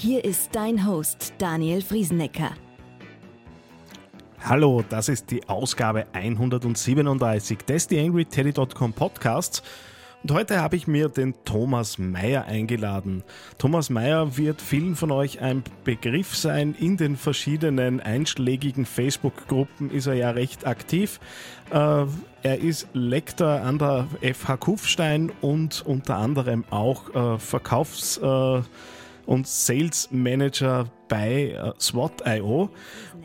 Hier ist dein Host Daniel Friesenecker. Hallo, das ist die Ausgabe 137 des TheAngryTeddy.com Podcasts. Und heute habe ich mir den Thomas Meyer eingeladen. Thomas Meyer wird vielen von euch ein Begriff sein. In den verschiedenen einschlägigen Facebook-Gruppen ist er ja recht aktiv. Äh, er ist Lektor an der FH Kufstein und unter anderem auch äh, Verkaufs- äh, und Sales Manager bei äh, SWOT.io.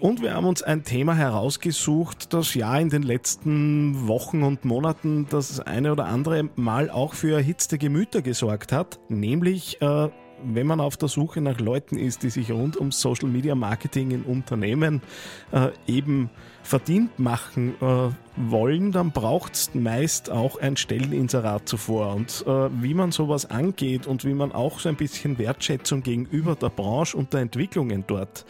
Und wir haben uns ein Thema herausgesucht, das ja in den letzten Wochen und Monaten das eine oder andere Mal auch für erhitzte Gemüter gesorgt hat, nämlich äh, wenn man auf der Suche nach Leuten ist, die sich rund um Social Media Marketing in Unternehmen äh, eben verdient machen äh, wollen, dann braucht es meist auch ein Stelleninserat zuvor. Und äh, wie man sowas angeht und wie man auch so ein bisschen Wertschätzung gegenüber der Branche und der Entwicklungen dort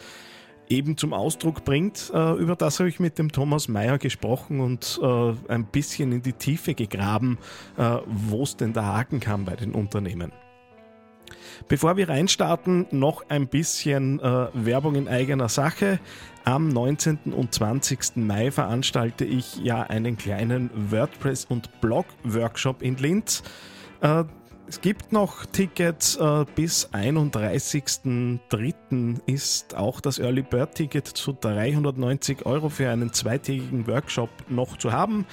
eben zum Ausdruck bringt. Äh, über das habe ich mit dem Thomas Mayer gesprochen und äh, ein bisschen in die Tiefe gegraben, äh, wo es denn da haken kann bei den Unternehmen. Bevor wir reinstarten, noch ein bisschen äh, Werbung in eigener Sache. Am 19. und 20. Mai veranstalte ich ja einen kleinen WordPress- und Blog-Workshop in Linz. Äh, es gibt noch Tickets äh, bis 31.03. ist auch das Early Bird Ticket zu 390 Euro für einen zweitägigen Workshop noch zu haben.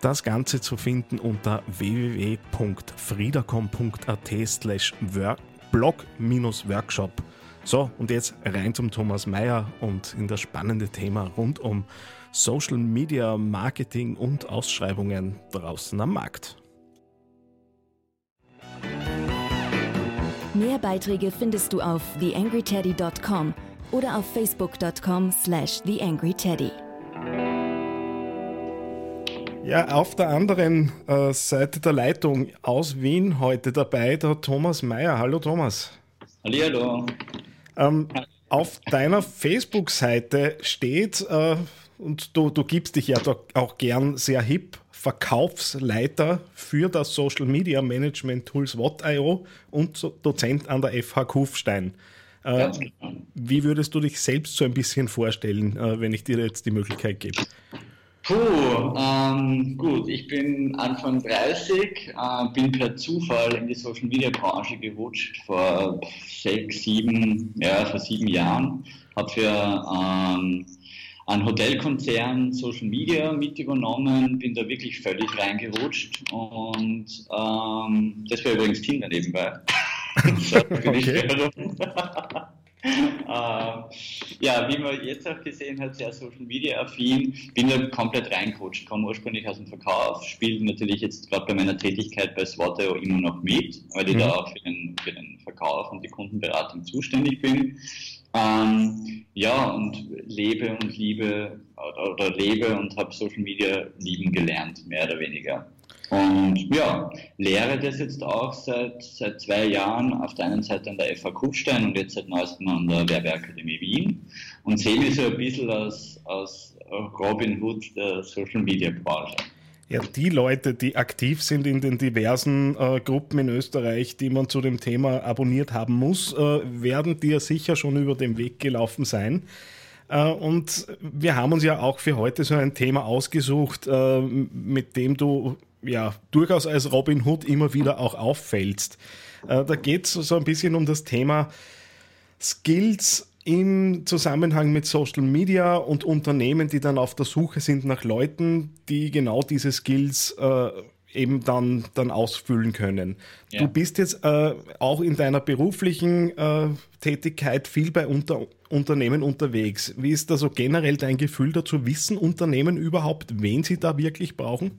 Das Ganze zu finden unter www.friedacom.at slash blog-workshop. So, und jetzt rein zum Thomas Mayer und in das spannende Thema rund um Social Media Marketing und Ausschreibungen draußen am Markt. Mehr Beiträge findest du auf theangryteddy.com oder auf facebook.com slash theangryteddy. Ja, auf der anderen äh, Seite der Leitung aus Wien heute dabei der Thomas Mayer. Hallo Thomas. Hallo. Ähm, auf deiner Facebook-Seite steht, äh, und du, du gibst dich ja auch gern sehr hip, Verkaufsleiter für das Social Media Management Tools What.io und Dozent an der FH Kufstein. Äh, genau. Wie würdest du dich selbst so ein bisschen vorstellen, äh, wenn ich dir jetzt die Möglichkeit gebe? Puh, ähm, gut, ich bin Anfang 30, äh, bin per Zufall in die Social Media Branche gerutscht vor sechs, sieben, ja, vor sieben Jahren. Habe für ähm, einen Hotelkonzern Social Media mit übernommen, bin da wirklich völlig reingerutscht und ähm, das war übrigens Tinder nebenbei. okay. äh, ja, wie man jetzt auch gesehen hat, sehr Social Media affin, bin da komplett reingerutscht, komme ursprünglich aus dem Verkauf, spiele natürlich jetzt gerade bei meiner Tätigkeit bei Swateo immer noch mit, weil ich mhm. da auch für den, für den Verkauf und die Kundenberatung zuständig bin. Ähm, ja, und lebe und liebe oder, oder lebe und habe Social Media lieben gelernt, mehr oder weniger. Und ja, lehre das jetzt auch seit, seit zwei Jahren auf der einen Seite an der FH Kufstein und jetzt seit neuestem an der Werbeakademie Wien und sehe mich so ein bisschen als, als Robin Hood der Social Media Branche. Ja, die Leute, die aktiv sind in den diversen äh, Gruppen in Österreich, die man zu dem Thema abonniert haben muss, äh, werden dir sicher schon über den Weg gelaufen sein. Äh, und wir haben uns ja auch für heute so ein Thema ausgesucht, äh, mit dem du ja durchaus als Robin Hood immer wieder auch auffällst. Äh, da geht es so ein bisschen um das Thema Skills im Zusammenhang mit Social Media und Unternehmen, die dann auf der Suche sind nach Leuten, die genau diese Skills äh, eben dann, dann ausfüllen können. Ja. Du bist jetzt äh, auch in deiner beruflichen äh, Tätigkeit viel bei Unter Unternehmen unterwegs. Wie ist da so generell dein Gefühl dazu? Wissen Unternehmen überhaupt, wen sie da wirklich brauchen?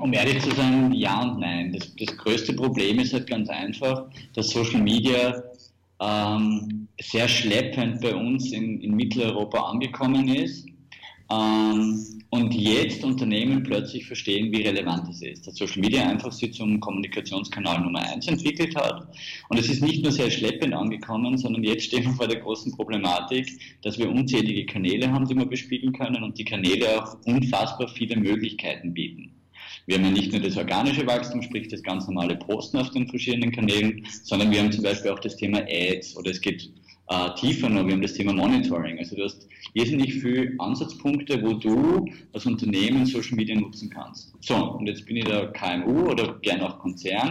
Um ehrlich zu sein, ja und nein. Das, das größte Problem ist halt ganz einfach, dass Social Media ähm, sehr schleppend bei uns in, in Mitteleuropa angekommen ist. Ähm, und jetzt Unternehmen plötzlich verstehen, wie relevant es ist. Dass Social Media einfach sich zum Kommunikationskanal Nummer eins entwickelt hat. Und es ist nicht nur sehr schleppend angekommen, sondern jetzt stehen wir vor der großen Problematik, dass wir unzählige Kanäle haben, die wir bespielen können und die Kanäle auch unfassbar viele Möglichkeiten bieten. Wir haben ja nicht nur das organische Wachstum, sprich das ganz normale Posten auf den verschiedenen Kanälen, sondern wir haben zum Beispiel auch das Thema Ads oder es geht äh, tiefer noch, wir haben das Thema Monitoring. Also du hast irrsinnig viele Ansatzpunkte, wo du als Unternehmen Social Media nutzen kannst. So, und jetzt bin ich der KMU oder gern auch Konzern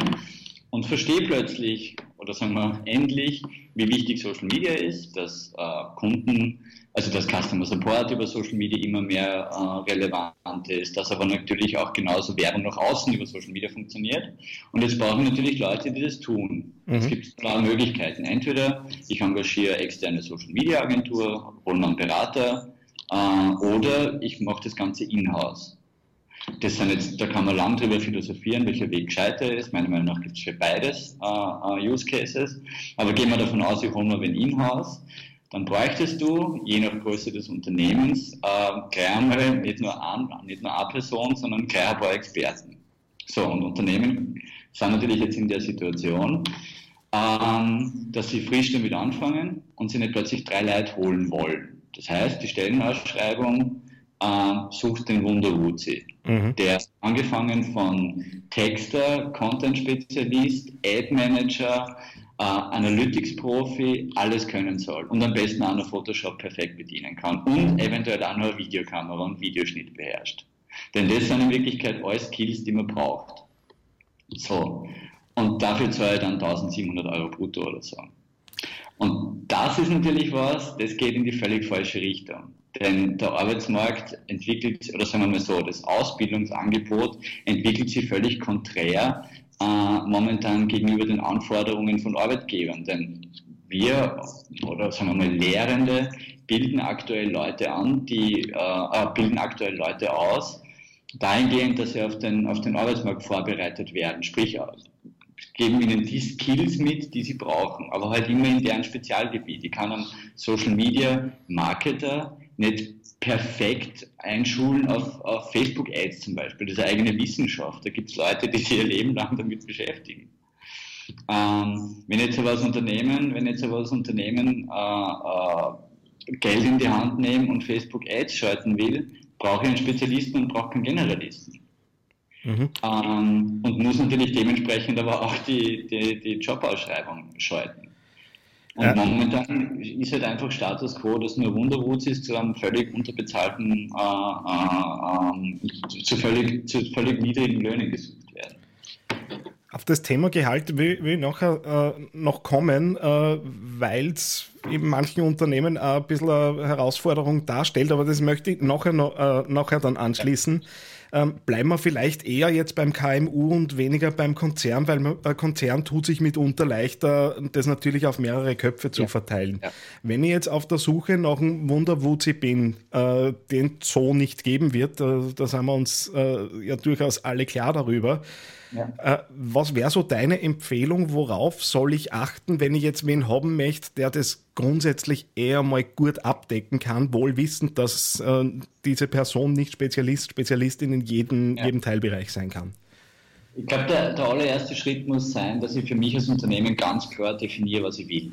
und verstehe plötzlich oder sagen wir endlich, wie wichtig Social Media ist, dass äh, Kunden, also dass Customer Support über Social Media immer mehr äh, relevant ist, dass aber natürlich auch genauso Werbung nach außen über Social Media funktioniert. Und jetzt brauchen wir natürlich Leute, die das tun. Mhm. Es gibt zwei Möglichkeiten. Entweder ich engagiere externe Social Media Agentur, hole einen Berater, äh, oder ich mache das Ganze in-house. Das sind jetzt, da kann man lang drüber philosophieren, welcher Weg gescheiter ist. Meiner Meinung nach gibt es für beides uh, uh, Use Cases. Aber gehen wir davon aus, ich hole mir wenn in-house, dann bräuchtest du, je nach Größe des Unternehmens, äh, gleich nicht nur, nicht nur eine Person, sondern gleich ein paar Experten. So, und Unternehmen sind natürlich jetzt in der Situation, ähm, dass sie frisch damit anfangen und sie nicht plötzlich drei Leute holen wollen. Das heißt, die Stellenausschreibung äh, sucht den Wunderwuzi. Mhm. Der angefangen von Texter, Content-Spezialist, Ad-Manager, äh, Analytics-Profi, alles können soll. Und am besten auch noch Photoshop perfekt bedienen kann. Und eventuell auch noch eine Videokamera und Videoschnitt beherrscht. Denn das sind in Wirklichkeit alle Skills, die man braucht. So. Und dafür zahle ich dann 1700 Euro brutto oder so. Und das ist natürlich was, das geht in die völlig falsche Richtung. Denn der Arbeitsmarkt entwickelt, oder sagen wir mal so, das Ausbildungsangebot entwickelt sich völlig konträr äh, momentan gegenüber den Anforderungen von Arbeitgebern. Denn wir, oder sagen wir mal Lehrende, bilden aktuell Leute an, die äh, äh bilden aktuell Leute aus, dahingehend, dass sie auf den, auf den Arbeitsmarkt vorbereitet werden. Sprich, geben ihnen die Skills mit, die sie brauchen, aber halt immer in deren Spezialgebiet. Ich kann einen Social Media Marketer nicht perfekt einschulen auf, auf Facebook-Ads zum Beispiel. Das ist eine eigene Wissenschaft. Da gibt es Leute, die sich ihr Leben lang damit beschäftigen. Ähm, wenn jetzt aber als Unternehmen, wenn jetzt aber als Unternehmen äh, äh, Geld in die Hand nehmen und Facebook-Ads schalten will, brauche ich einen Spezialisten und brauche keinen Generalisten. Mhm. Ähm, und muss natürlich dementsprechend aber auch die, die, die Jobausschreibung schalten. Und ja. momentan ist halt einfach Status quo, dass nur Wunderwoods ist zu einem völlig unterbezahlten, äh, äh, äh, zu, völlig, zu völlig niedrigen Löhnen gesucht werden. Auf das Thema Gehalt will, ich nachher äh, noch kommen, äh, weil es in manchen Unternehmen ein bisschen eine Herausforderung darstellt, aber das möchte ich nachher, äh, nachher dann anschließen. Ja. Ähm, bleiben wir vielleicht eher jetzt beim KMU und weniger beim Konzern, weil ein Konzern tut sich mitunter leichter, das natürlich auf mehrere Köpfe zu ja. verteilen. Ja. Wenn ich jetzt auf der Suche nach einem Wunderwuzi bin, äh, den es so nicht geben wird, äh, da sind wir uns äh, ja durchaus alle klar darüber, ja. Äh, was wäre so deine Empfehlung? Worauf soll ich achten, wenn ich jetzt wen haben möchte, der das grundsätzlich eher mal gut abdecken kann, wohl wissend, dass äh, diese Person nicht Spezialist, Spezialistin in jedem, ja. jedem Teilbereich sein kann? Ich glaube, der, der allererste Schritt muss sein, dass ich für mich als Unternehmen ganz klar definiere, was ich will.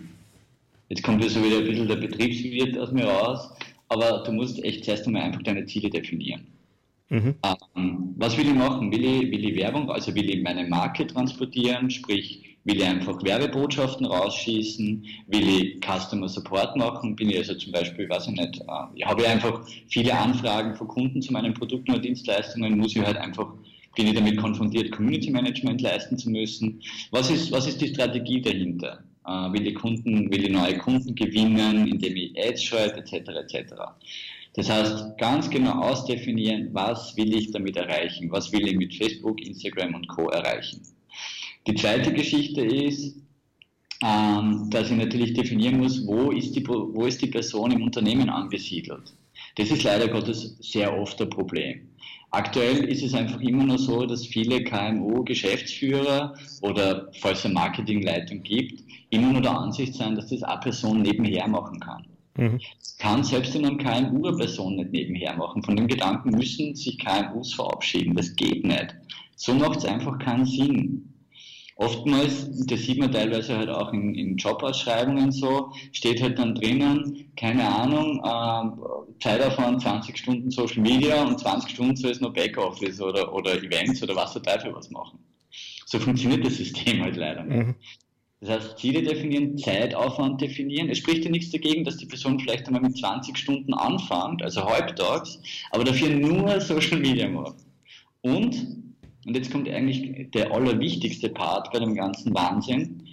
Jetzt kommt ja so wieder ein bisschen der Betriebswirt aus mir raus, aber du musst echt zuerst einmal einfach deine Ziele definieren. Mhm. Ähm, was will ich machen? Will ich, will ich Werbung, also will ich meine Marke transportieren, sprich, will ich einfach Werbebotschaften rausschießen, will ich Customer Support machen, bin ich also zum Beispiel, weiß ich nicht, äh, ich habe einfach viele Anfragen von Kunden zu meinen Produkten oder Dienstleistungen, muss ich halt einfach, bin ich damit konfrontiert, Community Management leisten zu müssen. Was ist, was ist die Strategie dahinter? Äh, will ich Kunden, will ich neue Kunden gewinnen, indem ich Ads schalte, etc., etc. Das heißt, ganz genau ausdefinieren, was will ich damit erreichen, was will ich mit Facebook, Instagram und Co. erreichen. Die zweite Geschichte ist, ähm, dass ich natürlich definieren muss, wo ist, die, wo ist die Person im Unternehmen angesiedelt. Das ist leider Gottes sehr oft ein Problem. Aktuell ist es einfach immer noch so, dass viele KMU-Geschäftsführer oder falls es eine Marketingleitung gibt, immer nur der Ansicht sein, dass das eine Person nebenher machen kann. Mhm. Kann selbst in einem KMU eine Person nicht nebenher machen. Von dem Gedanken müssen sich KMUs verabschieden. Das geht nicht. So macht es einfach keinen Sinn. Oftmals, das sieht man teilweise halt auch in, in Jobausschreibungen so, steht halt dann drinnen, keine Ahnung, äh, Zeitaufwand 20 Stunden Social Media und 20 Stunden soll es nur Backoffice oder, oder Events oder was der Teufel was machen. So funktioniert das System halt leider nicht. Mhm. Das heißt, Ziele definieren, Zeitaufwand definieren. Es spricht ja nichts dagegen, dass die Person vielleicht einmal mit 20 Stunden anfängt, also halbtags, aber dafür nur Social Media macht. Und, und jetzt kommt eigentlich der allerwichtigste Part bei dem ganzen Wahnsinn,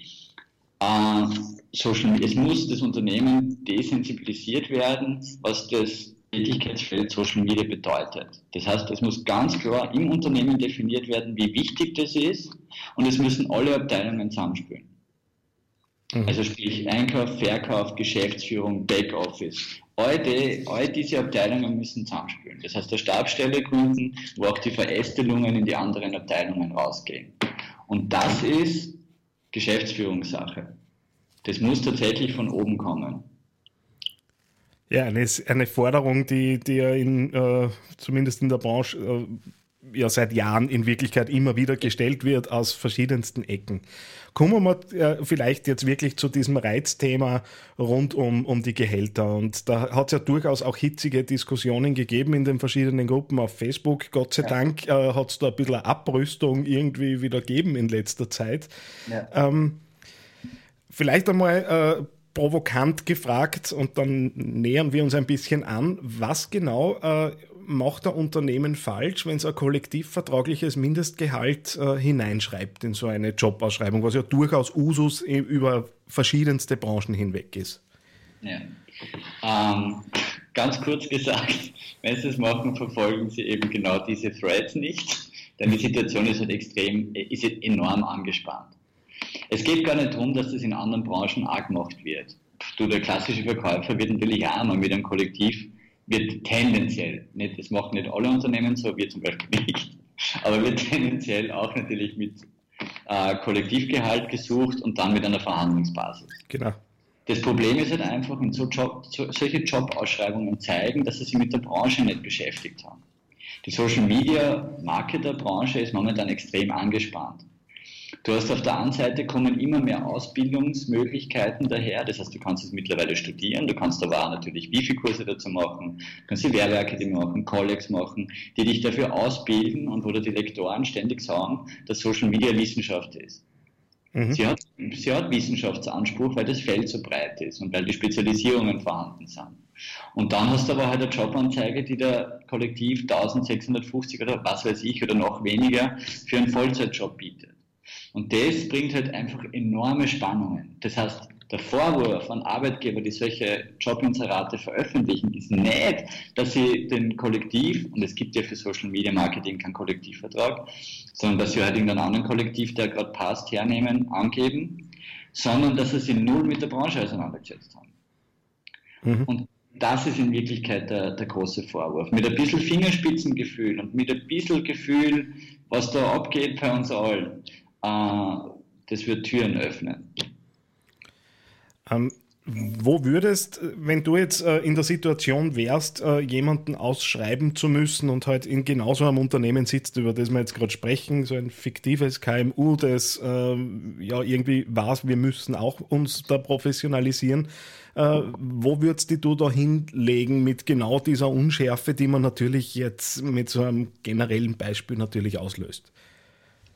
äh, Social, es muss das Unternehmen desensibilisiert werden, was das Tätigkeitsfeld Social Media bedeutet. Das heißt, es muss ganz klar im Unternehmen definiert werden, wie wichtig das ist und es müssen alle Abteilungen zusammenspielen. Mhm. Also sprich Einkauf, Verkauf, Geschäftsführung, Backoffice. All, die, all diese Abteilungen müssen zusammenspielen. Das heißt, der Stabstelle gründen, wo auch die Verästelungen in die anderen Abteilungen rausgehen. Und das ist Geschäftsführungssache. Das muss tatsächlich von oben kommen. Ja, eine, eine Forderung, die, die ja in, äh, zumindest in der Branche äh, ja seit Jahren in Wirklichkeit immer wieder gestellt wird aus verschiedensten Ecken. Kommen wir mal äh, vielleicht jetzt wirklich zu diesem Reizthema rund um, um die Gehälter. Und da hat es ja durchaus auch hitzige Diskussionen gegeben in den verschiedenen Gruppen auf Facebook. Gott sei ja. Dank äh, hat es da ein bisschen Abrüstung irgendwie wieder gegeben in letzter Zeit. Ja. Ähm, vielleicht einmal äh, provokant gefragt und dann nähern wir uns ein bisschen an, was genau äh, macht ein Unternehmen falsch, wenn es ein kollektivvertragliches Mindestgehalt äh, hineinschreibt in so eine Jobausschreibung, was ja durchaus Usus über verschiedenste Branchen hinweg ist? Ja. Ähm, ganz kurz gesagt, wenn Sie das machen, verfolgen Sie eben genau diese Threads nicht, denn die Situation ist halt extrem, ist halt enorm angespannt. Es geht gar nicht darum, dass das in anderen Branchen auch gemacht wird. Du, der klassische Verkäufer wird natürlich auch einmal mit einem Kollektiv wird tendenziell, nicht, das machen nicht alle Unternehmen so, wir zum Beispiel nicht, aber wird tendenziell auch natürlich mit äh, Kollektivgehalt gesucht und dann mit einer Verhandlungsbasis. Genau. Das Problem ist halt einfach, wenn so Job, so, solche Jobausschreibungen zeigen, dass sie sich mit der Branche nicht beschäftigt haben. Die Social Media Marketer-Branche ist momentan extrem angespannt. Du hast auf der einen Seite kommen immer mehr Ausbildungsmöglichkeiten daher. Das heißt, du kannst es mittlerweile studieren. Du kannst aber auch natürlich Wifi-Kurse dazu machen. Du kannst die Werbeakademie machen, Collegs machen, die dich dafür ausbilden und wo dir die Lektoren ständig sagen, dass Social Media Wissenschaft ist. Mhm. Sie, hat, sie hat Wissenschaftsanspruch, weil das Feld so breit ist und weil die Spezialisierungen vorhanden sind. Und dann hast du aber halt eine Jobanzeige, die der Kollektiv 1650 oder was weiß ich oder noch weniger für einen Vollzeitjob bietet. Und das bringt halt einfach enorme Spannungen. Das heißt, der Vorwurf an Arbeitgeber, die solche Jobinserate veröffentlichen, ist nicht, dass sie den Kollektiv, und es gibt ja für Social Media Marketing keinen Kollektivvertrag, sondern dass sie halt irgendeinen anderen Kollektiv, der gerade passt, hernehmen, angeben, sondern dass sie sich null mit der Branche auseinandergesetzt haben. Mhm. Und das ist in Wirklichkeit der, der große Vorwurf. Mit ein bisschen Fingerspitzengefühl und mit ein bisschen Gefühl, was da abgeht bei uns allen, das wird Türen öffnen. Ähm, wo würdest, wenn du jetzt äh, in der Situation wärst, äh, jemanden ausschreiben zu müssen und halt in genau so einem Unternehmen sitzt, über das wir jetzt gerade sprechen, so ein fiktives KMU, das äh, ja irgendwie weiß, wir müssen auch uns da professionalisieren, äh, wo würdest du da hinlegen mit genau dieser Unschärfe, die man natürlich jetzt mit so einem generellen Beispiel natürlich auslöst?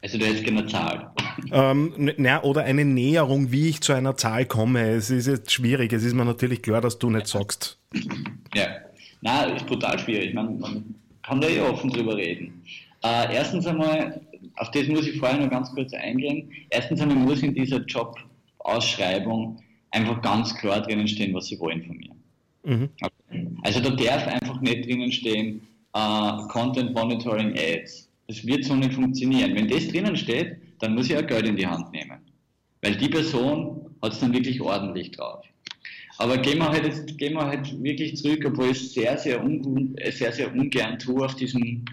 Also du hättest gerne eine Zahl. Ähm, na, oder eine Näherung, wie ich zu einer Zahl komme. Es ist jetzt schwierig. Es ist mir natürlich klar, dass du nicht sagst. Ja, na, ist brutal schwierig. Man, man kann da eh offen drüber reden. Äh, erstens einmal, auf das muss ich vorher noch ganz kurz eingehen. Erstens einmal muss in dieser Jobausschreibung einfach ganz klar drinnen stehen, was sie wollen von mir. Mhm. Also da darf einfach nicht drinnen stehen, uh, Content Monitoring Ads das wird so nicht funktionieren. Wenn das drinnen steht, dann muss ich auch Geld in die Hand nehmen. Weil die Person hat es dann wirklich ordentlich drauf. Aber gehen wir halt, jetzt, gehen wir halt wirklich zurück, obwohl ich es sehr, sehr, un, sehr, sehr ungern tue auf diesen,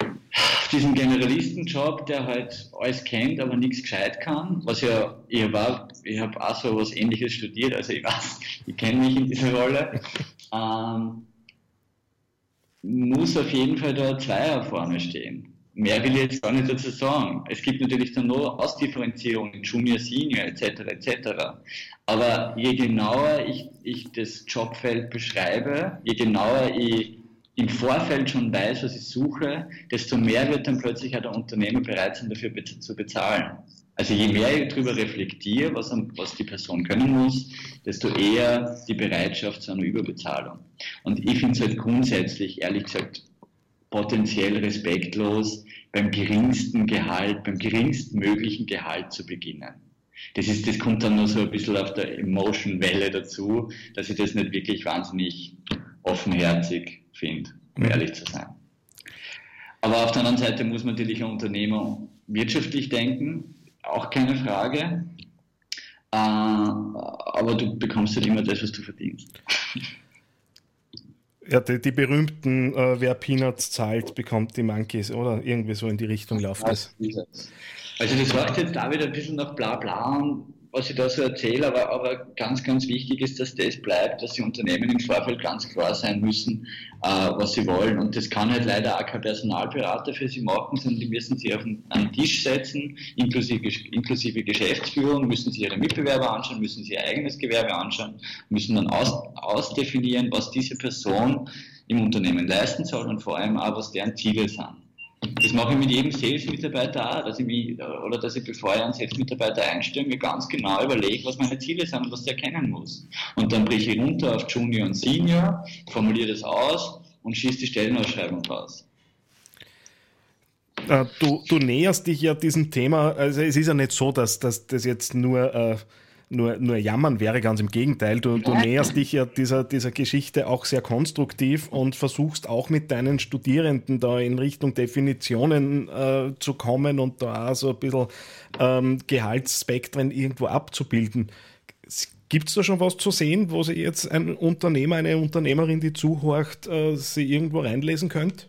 auf diesen Generalistenjob, der halt alles kennt, aber nichts gescheit kann. Was ja, ich war, ich habe auch so was ähnliches studiert, also ich weiß, ich kenne mich in dieser Rolle. Ähm, muss auf jeden Fall da Zweier vorne stehen. Mehr will ich jetzt gar nicht dazu sagen. Es gibt natürlich dann nur Ausdifferenzierungen, Junior, Senior etc. etc. Aber je genauer ich, ich das Jobfeld beschreibe, je genauer ich im Vorfeld schon weiß, was ich suche, desto mehr wird dann plötzlich auch der Unternehmer bereit sein, dafür zu bezahlen. Also je mehr ich darüber reflektiere, was, was die Person können muss, desto eher die Bereitschaft zu einer Überbezahlung. Und ich finde es halt grundsätzlich, ehrlich gesagt, potenziell respektlos, beim geringsten Gehalt, beim geringsten möglichen Gehalt zu beginnen. Das ist, das kommt dann nur so ein bisschen auf der Emotion-Welle dazu, dass ich das nicht wirklich wahnsinnig offenherzig finde, um mhm. ehrlich zu sein. Aber auf der anderen Seite muss man natürlich ein Unternehmer wirtschaftlich denken, auch keine Frage. Äh, aber du bekommst halt immer das, was du verdienst. Ja, die, die berühmten, äh, wer Peanuts zahlt, bekommt die Monkeys, oder? Irgendwie so in die Richtung läuft das. Also das läuft jetzt da wieder ein bisschen nach bla bla und was ich da so erzähle, aber, aber ganz, ganz wichtig ist, dass das bleibt, dass die Unternehmen im Vorfeld ganz klar sein müssen, äh, was sie wollen. Und das kann halt leider auch kein Personalberater für sie machen, sondern die müssen sie auf einen, Tisch setzen, inklusive, inklusive Geschäftsführung, müssen sie ihre Mitbewerber anschauen, müssen sie ihr eigenes Gewerbe anschauen, müssen dann aus, ausdefinieren, was diese Person im Unternehmen leisten soll und vor allem auch, was deren Ziele sind. Das mache ich mit jedem Sales-Mitarbeiter auch, dass ich mich, oder dass ich, bevor ich einen Sales-Mitarbeiter einstelle, mir ganz genau überlege, was meine Ziele sind und was der kennen muss. Und dann breche ich runter auf Junior und Senior, formuliere das aus und schieße die Stellenausschreibung raus. Äh, du, du näherst dich ja diesem Thema, also es ist ja nicht so, dass, dass das jetzt nur äh, nur, nur jammern wäre, ganz im Gegenteil. Du, du näherst dich ja dieser, dieser Geschichte auch sehr konstruktiv und versuchst auch mit deinen Studierenden da in Richtung Definitionen äh, zu kommen und da auch so ein bisschen ähm, Gehaltsspektren irgendwo abzubilden. Gibt es da schon was zu sehen, wo sich jetzt ein Unternehmer, eine Unternehmerin, die zuhorcht, äh, sie irgendwo reinlesen könnte?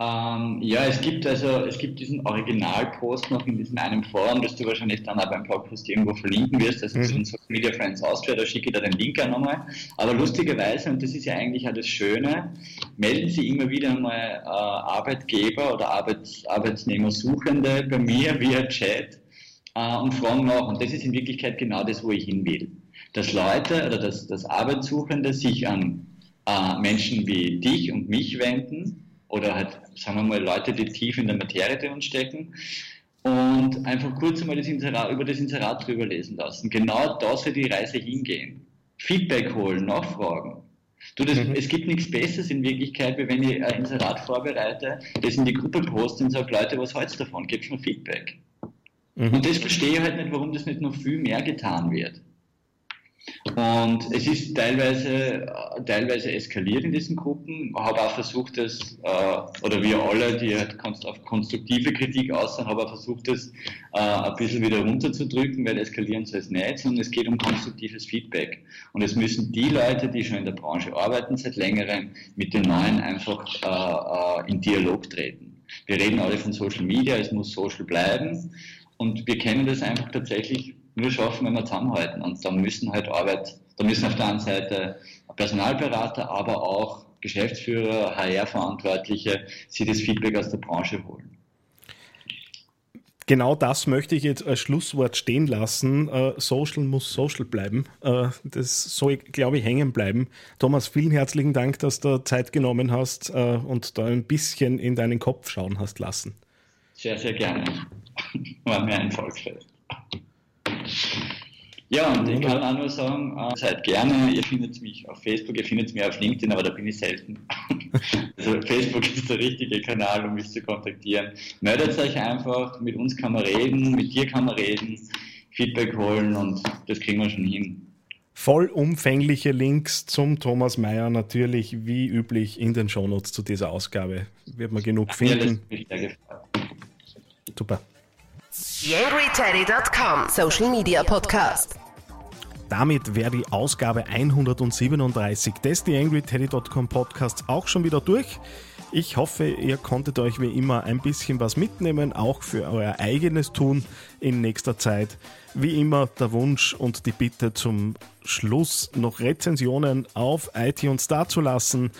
Ähm, ja, es gibt also, es gibt diesen Originalpost noch in diesem einen Forum, das du wahrscheinlich dann auch beim Blogpost irgendwo verlinken wirst, also mhm. zu den Social Media Friends Austria, da schicke ich da den Link auch nochmal. Aber lustigerweise, und das ist ja eigentlich auch das Schöne, melden sich immer wieder mal äh, Arbeitgeber oder Arbeits, Arbeitsnehmersuchende bei mir via Chat äh, und fragen nach. Und das ist in Wirklichkeit genau das, wo ich hin will. Dass Leute oder dass, dass Arbeitssuchende sich an äh, Menschen wie dich und mich wenden, oder halt, sagen wir mal, Leute, die tief in der Materie drin stecken und einfach kurz einmal das Inserat, über das Inserat drüber lesen lassen. Genau da soll die Reise hingehen. Feedback holen, nachfragen. Du, das, mhm. Es gibt nichts Besseres in Wirklichkeit, wie wenn ich ein Inserat vorbereite, das in die Gruppe poste und sage, Leute, was halt's davon? Gibt's mir Feedback. Mhm. Und das verstehe ich halt nicht, warum das nicht noch viel mehr getan wird. Und es ist teilweise, teilweise eskaliert in diesen Gruppen. Ich habe auch versucht, das, äh, oder wir alle, die halt auf konstruktive Kritik aussehen, haben auch versucht, das äh, ein bisschen wieder runterzudrücken, weil eskalieren soll es nicht, sondern es geht um konstruktives Feedback. Und es müssen die Leute, die schon in der Branche arbeiten seit längerem, mit den Neuen einfach äh, in Dialog treten. Wir reden alle von Social Media, es muss social bleiben. Und wir kennen das einfach tatsächlich nur schaffen, wenn wir zusammenhalten. Und da müssen halt Arbeit, da müssen auf der einen Seite Personalberater, aber auch Geschäftsführer, HR-Verantwortliche sich das Feedback aus der Branche holen. Genau das möchte ich jetzt als Schlusswort stehen lassen. Uh, social muss social bleiben. Uh, das soll, glaube ich, hängen bleiben. Thomas, vielen herzlichen Dank, dass du Zeit genommen hast uh, und da ein bisschen in deinen Kopf schauen hast lassen. Sehr, sehr gerne. War mir ein Volksfest. Ja, und ich kann auch nur sagen, äh, seid gerne, ihr findet mich auf Facebook, ihr findet mich auf LinkedIn, aber da bin ich selten. also Facebook ist der richtige Kanal, um mich zu kontaktieren. Meldet euch einfach, mit uns kann man reden, mit dir kann man reden, Feedback holen und das kriegen wir schon hin. Vollumfängliche Links zum Thomas Mayer natürlich wie üblich in den Shownotes zu dieser Ausgabe. Wird man genug finden. Ja, Super. YangryTeddy.com Social Media Podcast. damit wäre die Ausgabe 137 des TheAngryTeddy.com Podcasts auch schon wieder durch. Ich hoffe, ihr konntet euch wie immer ein bisschen was mitnehmen, auch für euer eigenes Tun in nächster Zeit. Wie immer der Wunsch und die Bitte zum Schluss noch Rezensionen auf iTunes dazulassen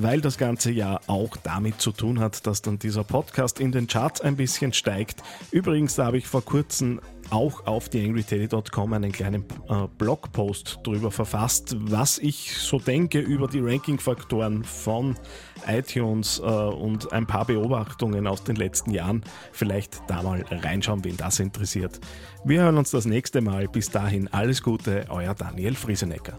weil das ganze Jahr auch damit zu tun hat, dass dann dieser Podcast in den Charts ein bisschen steigt. Übrigens, da habe ich vor kurzem auch auf theangryteddy.com einen kleinen äh, Blogpost darüber verfasst, was ich so denke über die Ranking-Faktoren von iTunes äh, und ein paar Beobachtungen aus den letzten Jahren. Vielleicht da mal reinschauen, wen das interessiert. Wir hören uns das nächste Mal. Bis dahin alles Gute, euer Daniel Friesenecker.